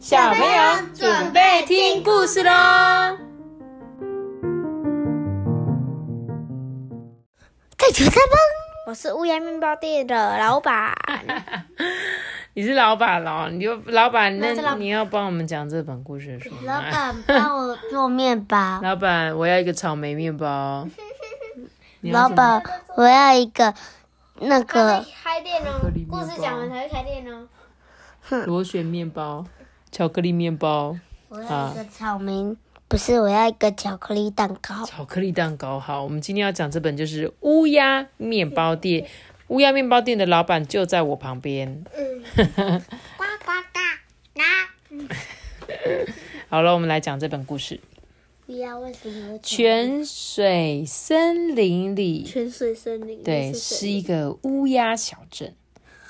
小朋友准备听故事喽！开始开吧！我是乌鸦面包店的老板。你是老板喽，你就老板，那你要帮我们讲这本故事书老吗？板帮我做面包。老板，我要一个草莓面包。老板，我要一个那个开店哦故事讲完才会开店哦。螺旋面包、巧克力面包、我要一个草莓，不是，我要一个巧克力蛋糕。巧克力蛋糕。好，我们今天要讲这本就是乌鸦面包店。乌鸦面包店的老板就在我旁边。呱 呱呱呱！好了，我们来讲这本故事。乌鸦为什么泉水森林里，泉水森林对，是一个乌鸦小镇。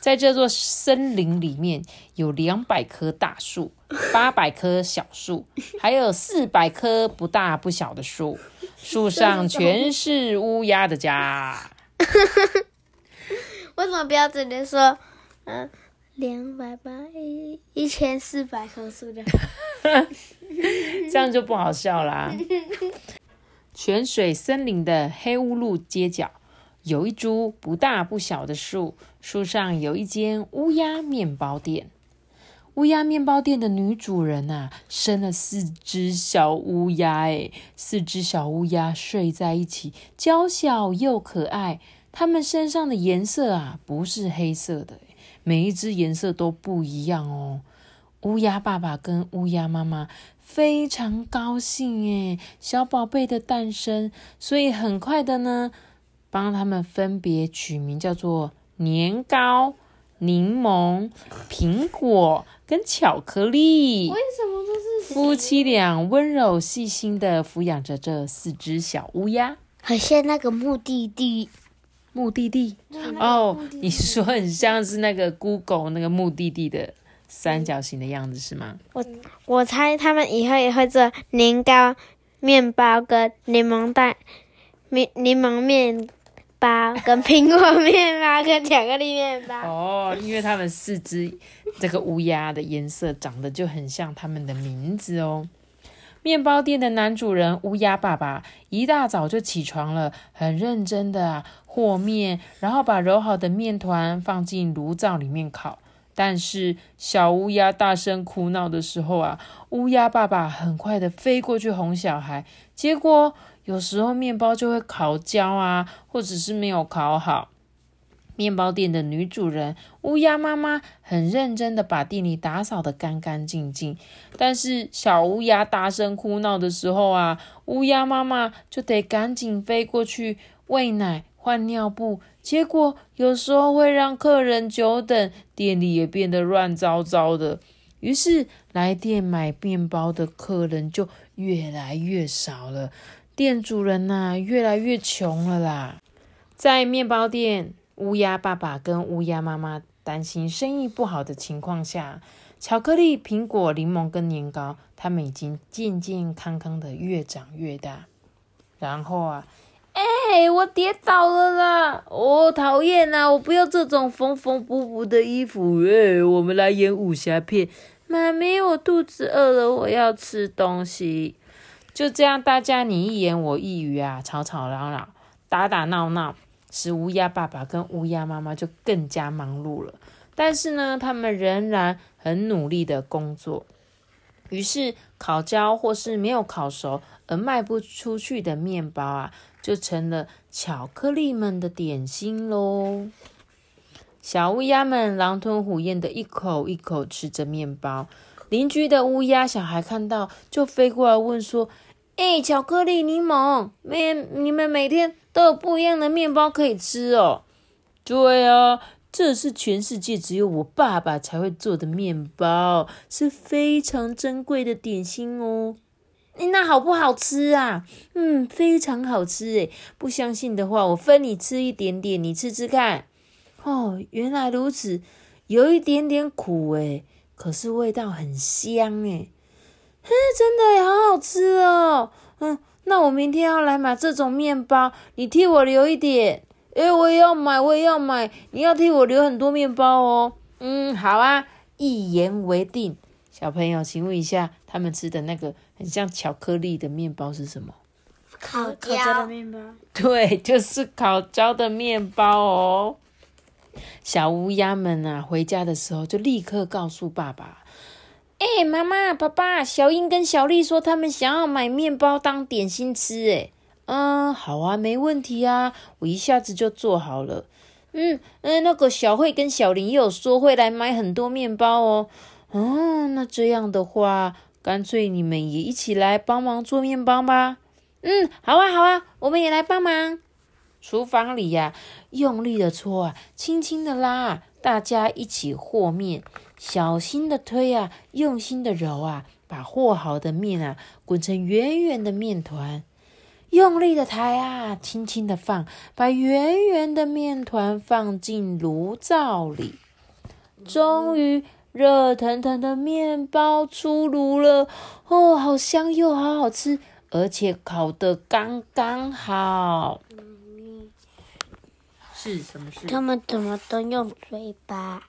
在这座森林里面，有两百棵大树，八百棵小树，还有四百棵不大不小的树。树上全是乌鸦的家。为什么不要直接说，嗯，两百八一一千四百棵树的？这样就不好笑啦。泉水森林的黑乌路街角，有一株不大不小的树，树上有一间乌鸦面包店。乌鸦面包店的女主人呐、生了四只小乌鸦，诶，四只小乌鸦睡在一起，娇小又可爱。它们身上的颜色啊，不是黑色的，每一只颜色都不一样哦。乌鸦爸爸跟乌鸦妈妈非常高兴诶，小宝贝的诞生，所以很快的呢，帮他们分别取名叫做年糕、柠檬、苹果跟巧克力。为什么都是夫妻俩温柔细心的抚养着这四只小乌鸦。很像那个目的地。目的地哦，你说很像是那个 Google 那个目的地的三角形的样子是吗？我猜他们以后也会做年糕、面包跟柠檬蛋、柠柠檬面包跟苹果面包 跟巧克力面包。哦，因为它们四只这个乌鸦的颜色长得就很像他们的名字哦。面包店的男主人乌鸦爸爸一大早就起床了，很认真的啊和面，然后把揉好的面团放进炉灶里面烤。但是小乌鸦大声哭闹的时候啊，乌鸦爸爸很快的飞过去哄小孩，结果有时候面包就会烤焦啊，或者是没有烤好。面包店的女主人乌鸦妈妈很认真的把店里打扫得干干净净，但是小乌鸦大声哭闹的时候啊，乌鸦妈妈就得赶紧飞过去喂奶、换尿布，结果有时候会让客人久等，店里也变得乱糟糟的。于是来店买面包的客人就越来越少了，店主人呐、越来越穷了啦。在面包店，乌鸦爸爸跟乌鸦妈妈担心生意不好的情况下，巧克力、苹果、柠檬跟年糕，它们已经健健康康的越长越大。然后啊，哎、我跌倒了啦！我、讨厌啊！我不要这种缝缝补补的衣服。哎、我们来演武侠片。妈咪，我肚子饿了，我要吃东西。就这样，大家你一言我一语啊，吵吵嚷嚷，打打闹闹，使乌鸦爸爸跟乌鸦妈妈就更加忙碌了。但是呢，他们仍然很努力的工作。于是，烤焦或是没有烤熟而卖不出去的面包啊，就成了巧克力们的点心喽。小乌鸦们狼吞虎咽的一口一口吃着面包。邻居的乌鸦小孩看到，就飞过来问说：“哎、巧克力、柠檬，每你们每天都有不一样的面包可以吃哦？”对啊，这是全世界只有我爸爸才会做的面包，是非常珍贵的点心哦。那好不好吃啊？嗯，非常好吃诶。不相信的话，我分你吃一点点，你吃吃看。哦，原来如此，有一点点苦诶，可是味道很香诶。嘿，真的耶好好吃哦。嗯，那我明天要来买这种面包，你替我留一点。诶，我也要买，我也要买，你要替我留很多面包哦。嗯，好啊，一言为定。小朋友，请问一下，他们吃的那个很像巧克力的面包是什么？烤烤焦的面包。对，就是烤焦的面包哦。小乌鸦们啊，回家的时候就立刻告诉爸爸：“哎，妈妈、爸爸，小英跟小丽说他们想要买面包当点心吃。”哎，嗯，好啊，没问题啊，我一下子就做好了。嗯嗯，那个小慧跟小林也有说会来买很多面包哦。哦，那这样的话，干脆你们也一起来帮忙做面包吧。嗯，好啊，好啊，我们也来帮忙。厨房里呀，用力的搓啊，轻轻的拉，大家一起和面，小心的推啊，用心的揉啊，把和好的面啊滚成圆圆的面团。用力的抬啊，轻轻的放，把圆圆的面团放进炉灶里。终于，热腾腾的面包出炉了。哦，好香又好好吃，而且烤得刚刚好。是什么事？他们怎么都用嘴巴？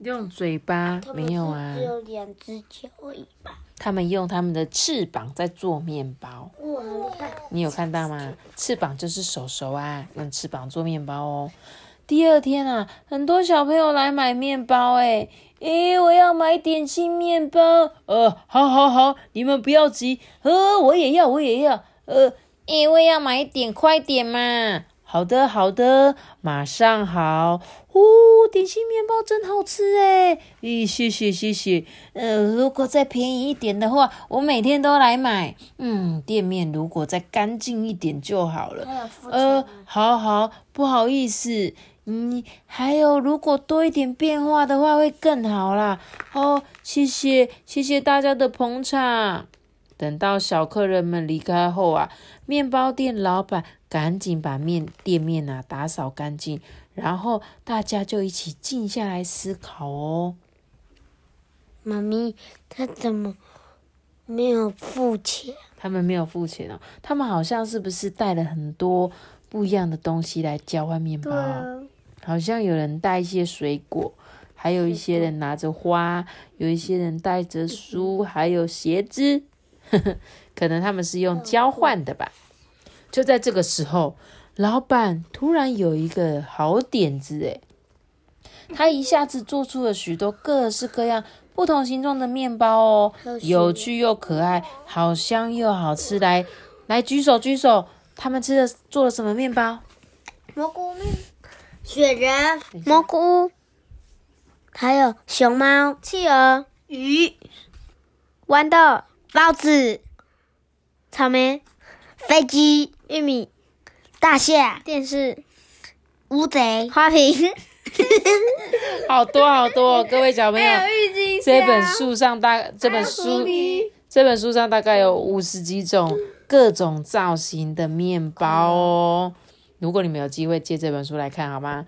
用嘴巴没有啊？只有两只脚而已吧。他们用他们的翅膀在做面包。哇，很厉害！你有看到吗？翅膀就是手手啊，用翅膀做面包哦。第二天啊，很多小朋友来买面包，哎，诶，我要买点心面包。呃，好好好，你们不要急，呃，我也要，我也要，呃，因为要买一点，快点嘛。好的，好的，马上好。哦，点心面包真好吃哎！咦，谢谢谢谢。呃，如果再便宜一点的话，我每天都来买。嗯，店面如果再干净一点就好了。呃，好好，不好意思。嗯，还有，如果多一点变化的话，会更好啦。哦，谢谢谢谢大家的捧场。等到小客人们离开后啊，面包店老板。赶紧把面店面啊打扫干净，然后大家就一起静下来思考哦。妈咪，他怎么没有付钱？他们没有付钱哦，他们好像是不是带了很多不一样的东西来交换面包？好像有人带一些水果，还有一些人拿着花，有一些人带着书，还有鞋子，可能他们是用交换的吧。就在这个时候，老板突然有一个好点子，诶他一下子做出了许多各式各样、不同形状的面包哦，有趣又可爱，好香又好吃。来，来举手举手，他们吃的做了什么面包？蘑菇面、雪人、蘑菇，还有熊猫、企鹅、鱼、豌豆、包子、草莓、飞机。玉米、大象、电视、乌贼、花瓶，好多好多！各位小朋友，这本书上大这本书这本书上大概有五十几种各种造型的面包哦。如果你们有机会借这本书来看，好吗？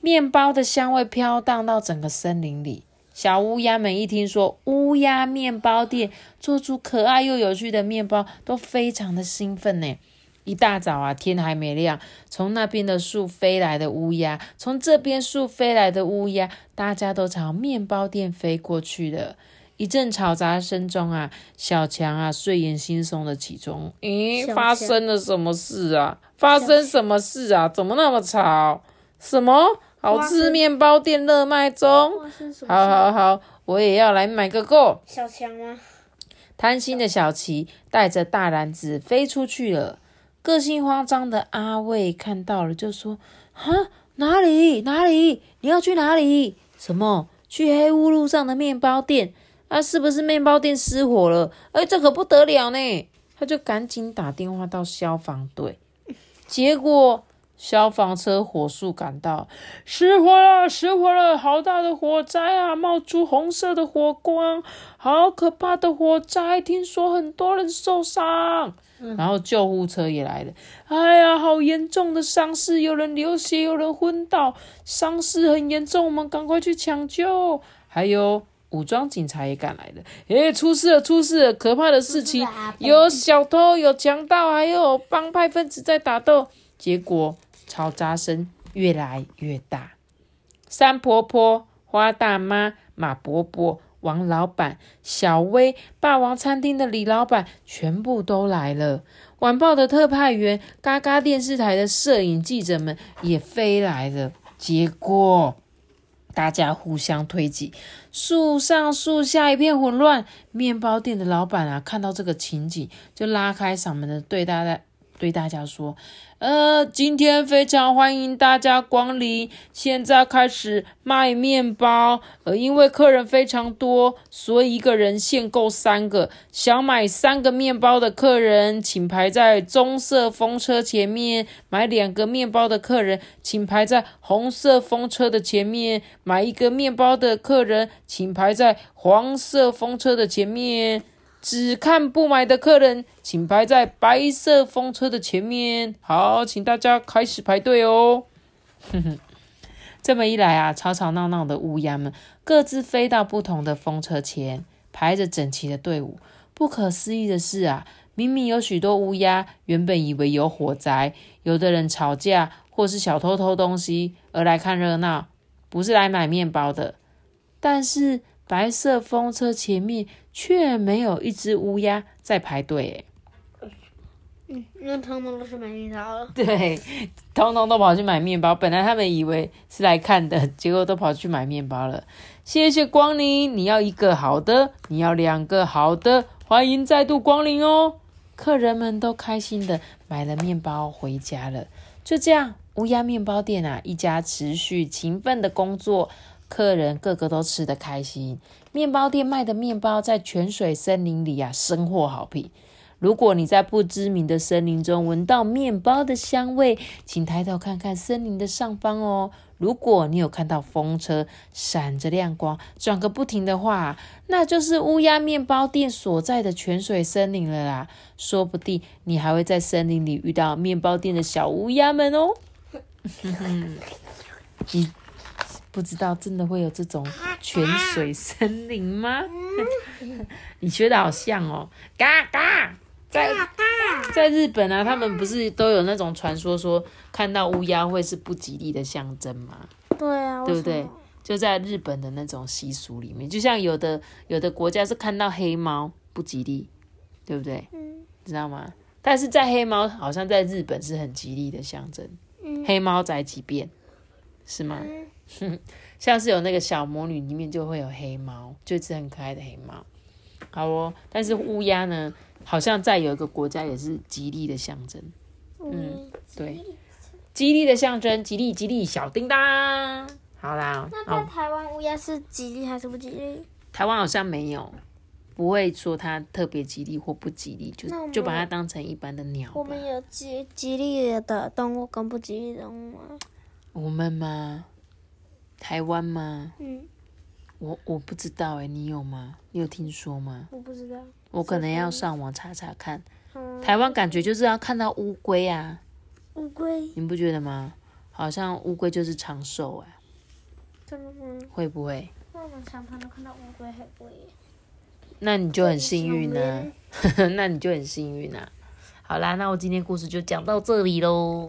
面包的香味飘荡到整个森林里。小乌鸦们一听说乌鸦面包店做出可爱又有趣的面包，都非常的兴奋呢。一大早啊，天还没亮，从那边的树飞来的乌鸦，从这边树飞来的乌鸦，大家都朝面包店飞过去了。一阵嘈杂声中啊，小强啊睡眼惺忪的起床。咦，发生了什么事啊？发生什么事啊？怎么那么吵？什么？好吃面包店热卖中。好好好，我也要来买个够。小强吗？贪心的小琪带着大篮子飞出去了。个性慌张的阿卫看到了，就说：“哈，哪里哪里？你要去哪里？什么？去黑屋路上的面包店？啊，是不是面包店失火了？哎，这可不得了呢！”他就赶紧打电话到消防队，结果。消防车火速赶到，失火了！失火了！好大的火灾啊！冒出红色的火光，好可怕的火灾！听说很多人受伤，然后救护车也来了。哎呀，好严重的伤势，有人流血，有人昏倒，伤势很严重，我们赶快去抢救。还有武装警察也赶来了。诶，出事了！出事了！可怕的事情，有小偷，有强盗，还有帮派分子在打斗。结果。嘈杂声越来越大，山婆婆、花大妈、马伯伯、王老板、小薇、霸王餐厅的李老板，全部都来了。晚报的特派员、嘎嘎电视台的摄影记者们也飞来了。结果大家互相推挤，树上树下一片混乱。面包店的老板啊，看到这个情景，就拉开嗓门的对大家对大家说。呃，今天非常欢迎大家光临，现在开始卖面包。呃，因为客人非常多，所以一个人限购三个。想买三个面包的客人，请排在棕色风车前面；买两个面包的客人，请排在红色风车的前面；买一个面包的客人，请排在黄色风车的前面。只看不买的客人，请排在白色风车的前面。好，请大家开始排队哦。哼哼，这么一来啊，吵吵闹闹的乌鸦们各自飞到不同的风车前，排着整齐的队伍。不可思议的是啊，明明有许多乌鸦原本以为有火灾，有的人吵架，或是小偷偷东西而来看热闹，不是来买面包的。但是白色风车前面。却没有一只乌鸦在排队，嗯，那通通都是买面包了。对，通通都跑去买面包。本来他们以为是来看的，结果都跑去买面包了。谢谢光临，你要一个好的，你要两个好的，欢迎再度光临哦。客人们都开心的买了面包回家了。就这样，乌鸦面包店啊，一家持续勤奋的工作。客人个个都吃得开心，面包店卖的面包在泉水森林里啊，深获好评。如果你在不知名的森林中闻到面包的香味，请抬头看看森林的上方哦。如果你有看到风车闪着亮光转个不停的话，那就是乌鸦面包店所在的泉水森林了啦。说不定你还会在森林里遇到面包店的小乌鸦们哦。不知道真的会有这种泉水森林吗？你学的好像哦，嘎嘎，在在日本啊，他们不是都有那种传说，说看到乌鸦会是不吉利的象征吗？对啊，对不对？就在日本的那种习俗里面，就像有的有的国家是看到黑猫不吉利，对不对？嗯，知道吗？但是在黑猫好像在日本是很吉利的象征，黑猫宅急便是吗？像是有那个小魔女里面就会有黑猫，就一只很可爱的黑猫。好哦，但是乌鸦呢，好像在有一个国家也是吉利的象征。嗯，对，吉利的象征，吉利吉利小叮当。好啦，那在台湾乌鸦是吉利还是不吉利？台湾好像没有，不会说它特别吉利或不吉利，就就把它当成一般的鸟。我们有吉吉利的动物跟不吉利的动物吗？我们吗？台湾吗？嗯，我我不知道哎，你有吗？你有听说吗？我不知道，我可能要上网查查看。台湾感觉就是要看到乌龟啊，乌龟，你不觉得吗？好像乌龟就是长寿哎，真的吗？会不会？我们常常都看到乌龟还龟。那你就很幸运呢，那你就很幸运啊。好啦，那我今天故事就讲到这里喽。